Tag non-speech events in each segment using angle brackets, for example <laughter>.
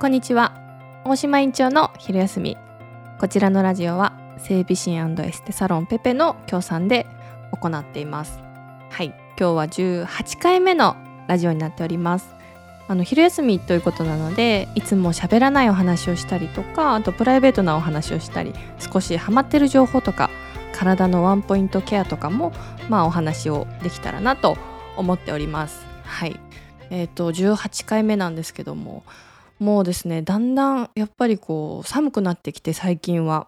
こんにちは。大島院長の昼休み。こちらのラジオは整備士エステサロンペペの協賛で行っています。はい。今日は18回目のラジオになっております。あの昼休みということなのでいつも喋らないお話をしたりとかあとプライベートなお話をしたり少しハマってる情報とか体のワンポイントケアとかもまあお話をできたらなと思っております。はい。えっ、ー、と18回目なんですけどももうですねだんだんやっぱりこう寒くなってきて最近は。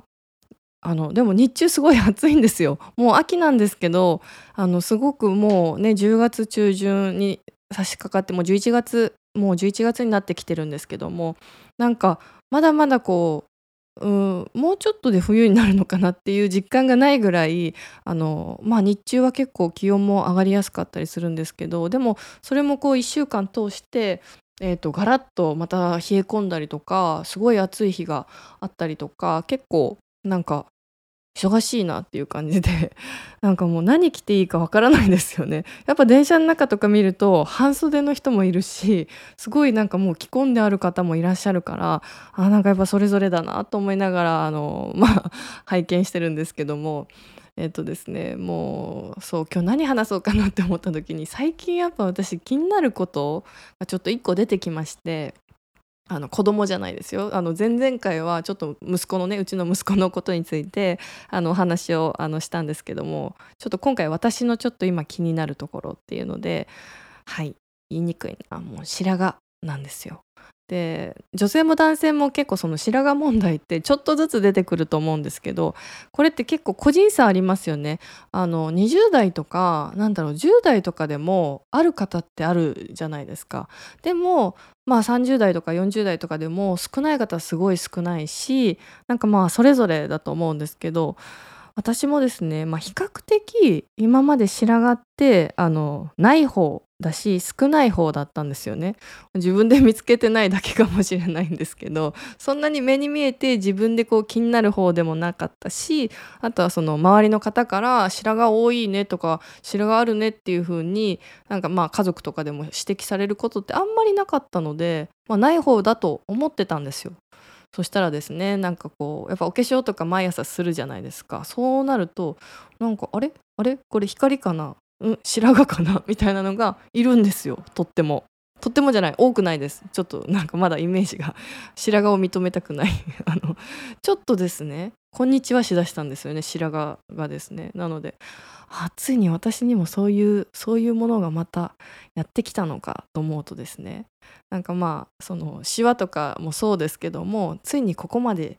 あのでも日中すごい暑いんですよ。もう秋なんですけどあのすごくもうね10月中旬に差し掛かってもう11月もう11月になってきてるんですけどもなんかまだまだこううもうちょっとで冬になるのかなっていう実感がないぐらいあの、まあ、日中は結構気温も上がりやすかったりするんですけどでもそれもこう1週間通してえーと、ガラッとまた冷え込んだりとかすごい暑い日があったりとか結構なんか忙しいなっていう感じで <laughs> なんかもう何着ていいかわからないですよね。やっぱ電車の中とか見ると半袖の人もいるしすごいなんかもう着込んである方もいらっしゃるからあなんかやっぱそれぞれだなと思いながらあのまあ <laughs> 拝見してるんですけども。えっとですねもうそう今日何話そうかなって思った時に最近やっぱ私気になることがちょっと1個出てきましてあの子供じゃないですよあの前々回はちょっと息子のねうちの息子のことについてあのお話をあのしたんですけどもちょっと今回私のちょっと今気になるところっていうのではい言いにくいなもう白髪なんですよ。で女性も男性も結構その白髪問題ってちょっとずつ出てくると思うんですけどこれって結構個人差ありますよね。あの20代とかなんだろう10代とかでもある方ってあるじゃないですか。でもまあ30代とか40代とかでも少ない方はすごい少ないしなんかまあそれぞれだと思うんですけど私もですね、まあ、比較的今まで白髪ってあのない方だし少ない方だったんですよね。自分で見つけてないだけかもしれないんですけどそんなに目に見えて自分でこう気になる方でもなかったしあとはその周りの方から白髪多いねとか白髪あるねっていう風になんかまあ家族とかでも指摘されることってあんまりなかったので、まあ、ない方だと思ってたんですよ。そしたらですねなんかこうやっぱお化粧とか毎朝するじゃないですか。そうなるとなんかあれ？あれ？これ光かな？うん白髪かな？みたいなのがいるんですよとっても。とってもじゃない多くないです。ちょっとなんかまだイメージが。<laughs> 白髪を認めたくない。<laughs> あのちょっとですねこんにちはしだしたんですよね白髪がですね。なのであついに私にもそういうそういうものがまたやってきたのかと思うとですねなんかまあそのシワとかもそうですけどもついにここまで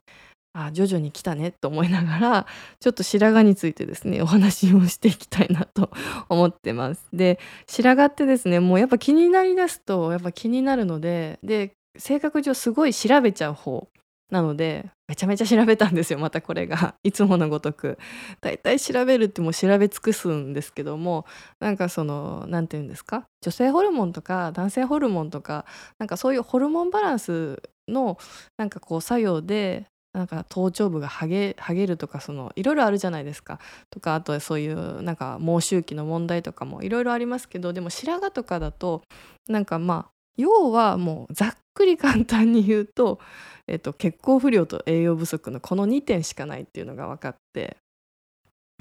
あ徐々に来たねと思いながら <laughs> ちょっと白髪についてですねお話をしていきたいなと思ってます。で白髪ってですねもうやっぱ気になりだすとやっぱ気になるのでで性格上すごい調べちゃう方なのでめちゃめちゃ調べたんですよまたこれが。<laughs> いつものごとく。だいたい調べるってもう調べ尽くすんですけどもなんかその何て言うんですか？女性ホルモンとか男性ホルモンとかなんかそういうホルモンバランスのなんかこう作用でなんか頭頂部がハゲハゲるとかそのいろいろあるじゃないですかとかあとはそういうなんか毛周期の問題とかもいろいろありますけどでも白髪とかだとなんかまあ要はもうざっくり簡単に言うとえっと、血行不良と栄養不足のこの2点しかないっていうのが分かって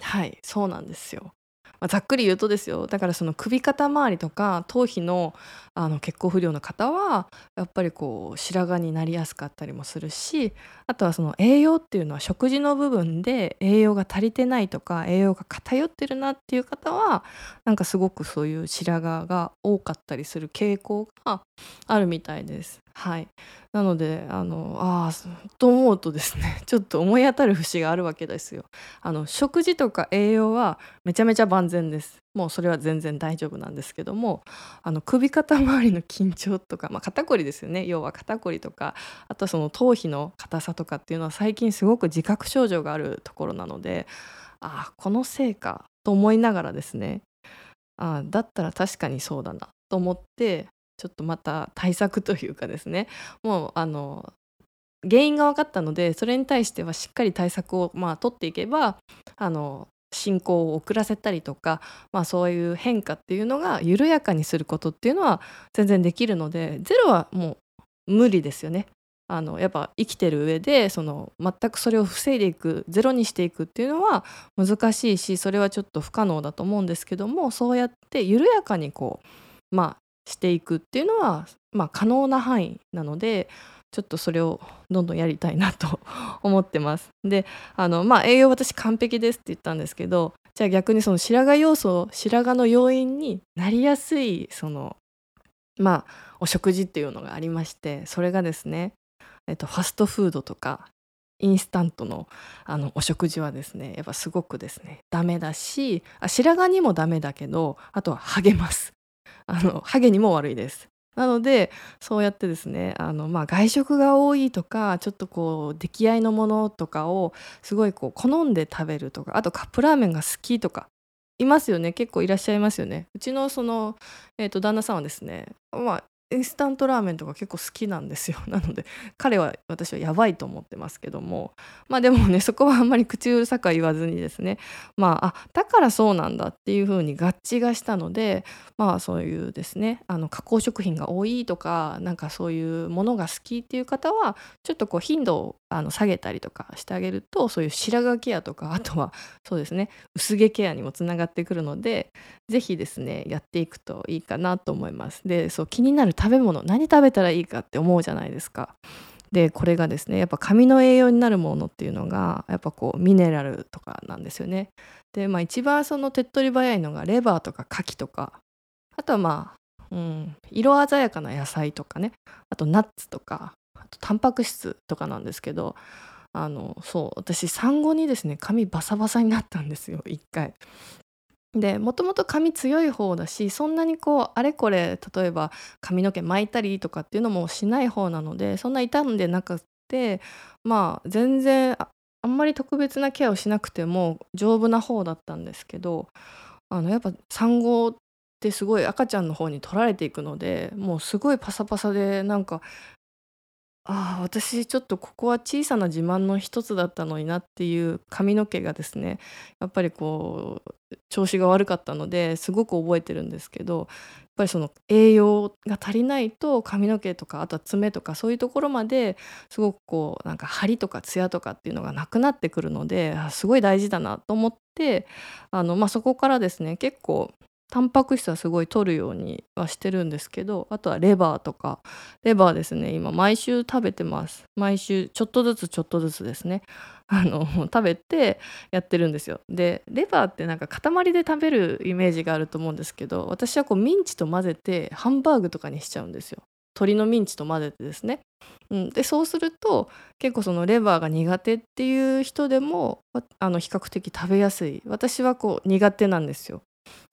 はいそうなんですよ。まあ、ざっくり言うとですよ。だからその首肩周りとか頭皮のあの血行不良の方はやっぱりこう白髪になりやすかったりもするしあとはその栄養っていうのは食事の部分で栄養が足りてないとか栄養が偏ってるなっていう方はなんかすごくそういう白髪が多かったりする傾向があるみたいです。はいなのであのあと思うとですね <laughs> ちょっと思い当たる節があるわけですよ。あの食事とか栄養はめちゃめちゃ万全です。もうそれは全然大丈夫なんですけどもあの首肩周りの緊張とか、まあ、肩こりですよね要は肩こりとかあとはその頭皮の硬さとかっていうのは最近すごく自覚症状があるところなのでああこのせいかと思いながらですねあだったら確かにそうだなと思ってちょっとまた対策というかですね。もうあの原因が分かったのでそれに対してはしっかり対策をまあ取っていけばあの進行を遅らせたりとか、まあ、そういう変化っていうのが緩やかにすることっていうのは全然できるのでゼロはもう無理ですよね。あのやっぱ生きてる上でその全くそれを防いでいくゼロにしていくっていうのは難しいしそれはちょっと不可能だと思うんですけどもそうやって緩やかにこうまあしていくっていうのは、まあ、可能な範囲なのでちょっとそれをどんどんやりたいなと <laughs> 思ってます。であのまあ栄養私完璧ですって言ったんですけどじゃあ逆にその白髪要素白髪の要因になりやすいそのまあお食事っていうのがありましてそれがですね、えっと、ファストフードとかインスタントのあのお食事はですねやっぱすごくですねダメだしあ白髪にもダメだけどあとは励ますあのハゲにも悪いです。なのでそうやってですねあの、まあ、外食が多いとかちょっとこう出来合いのものとかをすごいこう好んで食べるとかあとカップラーメンが好きとかいますよね。結構いらっしゃいますよね。うちのその、えー、と旦那さんはですねまあインスタントラーメンとか結構好きなんですよ。<laughs> なので彼は私はやばいと思ってますけども。まあでもねそこはあんまり口うるさくは言わずにですね。まああだからそうなんだっていうふうに合致がしたのでまあそういうですねあの加工食品が多いとかなんかそういうものが好きっていう方はちょっとこう頻度をあの下げたりとかしてあげるとそういう白髪ケアとかあとはそうですね薄毛ケアにもつながってくるので是非ですねやっていくといいかなと思います。でそう気になる食べ物何食べたらいいかって思うじゃないですか。でこれがですねやっぱ髪の栄養になるものっていうのがやっぱこうミネラルとかなんですよね。でまあ一番その手っ取り早いのがレバーとか牡蠣とかあとはまあ、うん、色鮮やかな野菜とかねあとナッツとかあとタンパク質とかなんですけどあのそう私産後にですね髪バサバサになったんですよ一回。でもともと髪強い方だしそんなにこうあれこれ例えば髪の毛巻いたりとかっていうのもしない方なのでそんな傷んでなくてまあ全然あんまり特別なケアをしなくても丈夫な方だったんですけどあのやっぱ産後ってすごい赤ちゃんの方に取られていくのでもうすごいパサパサでなんかああ、私ちょっとここは小さな自慢の一つだったのになっていう髪の毛がですね、やっぱりこう調子が悪かったのですごく覚えてるんですけど、やっぱりその栄養が足りないと髪の毛とかあとは爪とかそういうところまですごくこうなんか張りとかツヤとかっていうのがなくなってくるのですごい大事だなと思ってあの、まあ、そこからですね結構タンパク質はすごい取るようにはしてるんですけどあとはレバーとか。レバーですね今毎週食べてます。毎週ちょっとずつちょっとずつですね。<laughs> あの食べてやってるんですよ。でレバーってなんか塊で食べるイメージがあると思うんですけど私はこうミンチと混ぜてハンバーグとかにしちゃうんですよ。鶏のミンチと混ぜてですね、うん、でそうすると結構そのレバーが苦手っていう人でもあの比較的食べやすい。私はこう苦手なんですよ。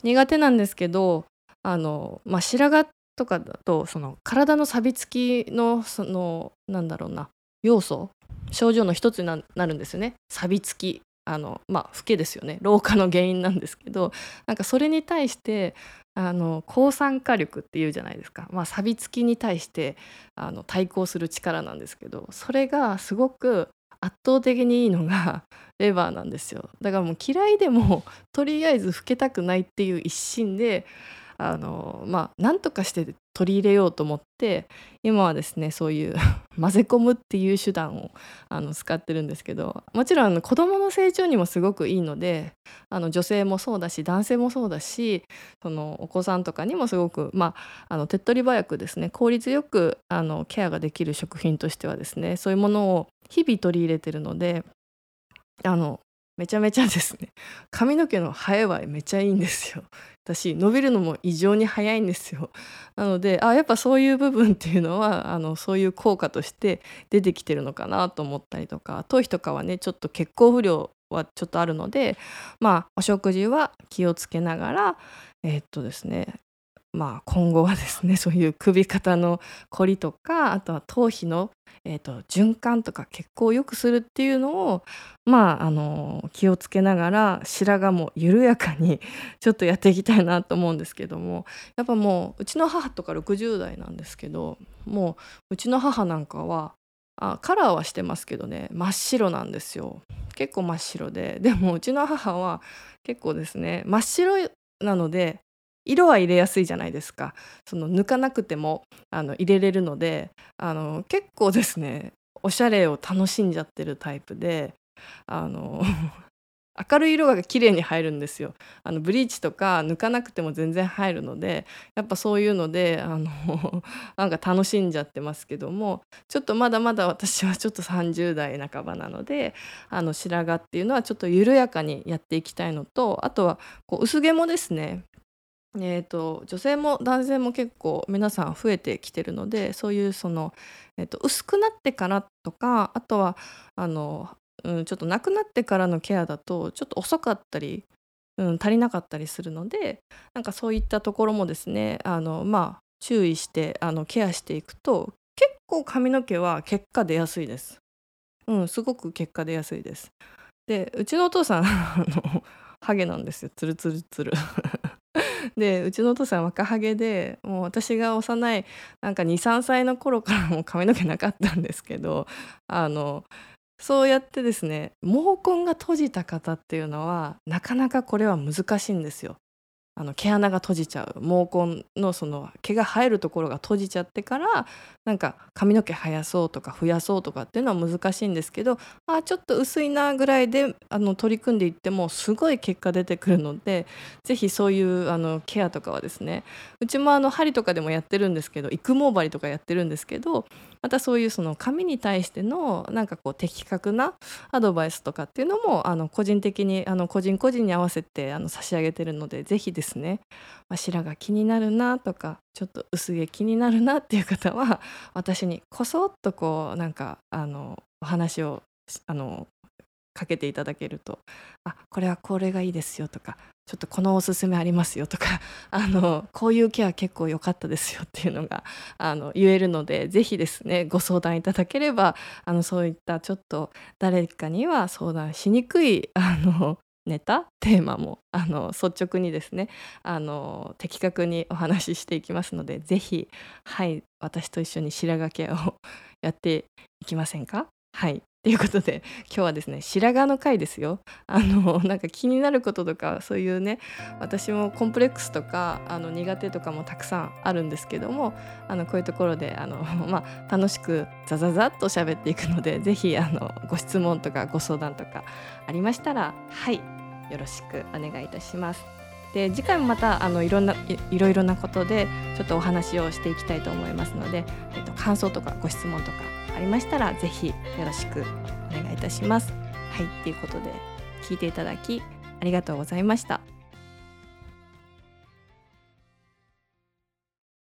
苦手なんですけどあの、まあ、白髪とかだとその体の錆びつきのそのなんだろうな要素症状の一つになるんですよね。錆びつきあのまあ老けですよね。老化の原因なんですけどなんかそれに対してあの抗酸化力っていうじゃないですか、まあ、錆びつきに対してあの対抗する力なんですけどそれがすごく圧倒的にいいのがレバーなんですよ。だからもう嫌いでも <laughs> とりあえず老けたくないっていう一心であのまあ何とかして取り入れようと思って今はですねそういう <laughs> 混ぜ込むっていう手段をあの使ってるんですけどもちろんあの子どもの成長にもすごくいいのであの女性もそうだし男性もそうだしそのお子さんとかにもすごく、まあ、あの手っ取り早くですね効率よくあのケアができる食品としてはですねそういうものを日々取り入れてるのであのめちゃめちゃですね。髪の毛の生えはめちゃいいんですよ。<laughs> 私伸びるのも異常に早いんですよ。なのであやっぱそういう部分っていうのはあのそういう効果として出てきてるのかなと思ったりとか頭皮とかはねちょっと血行不良はちょっとあるのでまあお食事は気をつけながらえー、っとですねまあ、今後はですね <laughs> そういう首肩のこりとかあとは頭皮の、えーと、循環とか血行を良くするっていうのを、まあ、あの気をつけながら白髪も緩やかに <laughs> ちょっとやっていきたいなと思うんですけどもやっぱもううちの母とか60代なんですけどもううちの母なんかはあカラーはしてますけどね真っ白なんですよ。結構真っ白ででもうちの母は結構ですね真っ白なので色は入れやすいじゃないですか。その抜かなくてもあの入れれるのであの結構ですねおしゃれを楽しんじゃってるタイプであの <laughs> 明るい色が綺麗に入るんですよ。あのブリーチとか抜かなくても全然入るのでやっぱそういうのであの <laughs> なんか楽しんじゃってますけどもちょっとまだまだ私はちょっと30代半ばなのであの白髪っていうのはちょっと緩やかにやっていきたいのとあとはこう薄毛もですねえーと、女性も男性も結構皆さん増えてきてるのでそういうその、えーと薄くなってからとかあとはあのうん、ちょっと亡くなってからのケアだとちょっと遅かったり、うん、足りなかったりするのでなんかそういったところもですねあのまあ注意してあのケアしていくと結構髪の毛は結果出やすいです。うん、すごく結果出やすいです。でうちのお父さん <laughs> ハゲなんですよつるつるつる。<laughs> <laughs> でうちのお父さん若ハゲでもう私が幼いなんか23歳の頃からも髪の毛なかったんですけどあのそうやってですね毛根が閉じた方っていうのはなかなかこれは難しいんですよ。あの毛穴が閉じちゃう毛根のその毛が生えるところが閉じちゃってからなんか髪の毛生やそうとか増やそうとかっていうのは難しいんですけどあちょっと薄いなぐらいであの取り組んでいってもすごい結果出てくるので是非そういうあのケアとかはですねうちもあの針とかでもやってるんですけど育毛針とかやってるんですけどまたそういうその紙に対してのなんかこう的確なアドバイスとかっていうのもあの個人的にあの個人個人に合わせてあの差し上げてるので是非ですね、まあ、白が気になるなとかちょっと薄毛気になるなっていう方は私にこそっとこうなんかあのお話をあのかけていただけると「あこれはこれがいいですよ」とか「ちょっとこのおすすめありますよ」とか <laughs> あの「こういうケア結構良かったですよ」っていうのがあの言えるので是非ですねご相談いただければあのそういったちょっと誰かには相談しにくいあのネタテーマもあの率直にですねあの的確にお話ししていきますので是非はい私と一緒に白髪ケアをやっていきませんか？はい。ということで今日はですね白髪の回ですよあのなんか気になることとかそういうね私もコンプレックスとかあの苦手とかもたくさんあるんですけどもあのこういうところであの、<laughs> まあ、楽しくザザザっと喋っていくので是非ご質問とかご相談とかありましたらはいよろしくお願いいたします。で次回もまたあのいろんないいろいろなことでちょっとお話をしていきたいと思いますので、えっと、感想とかご質問とかありましたら是非よろしくお願いいたします。はいということで聞いていただきありがとうございました。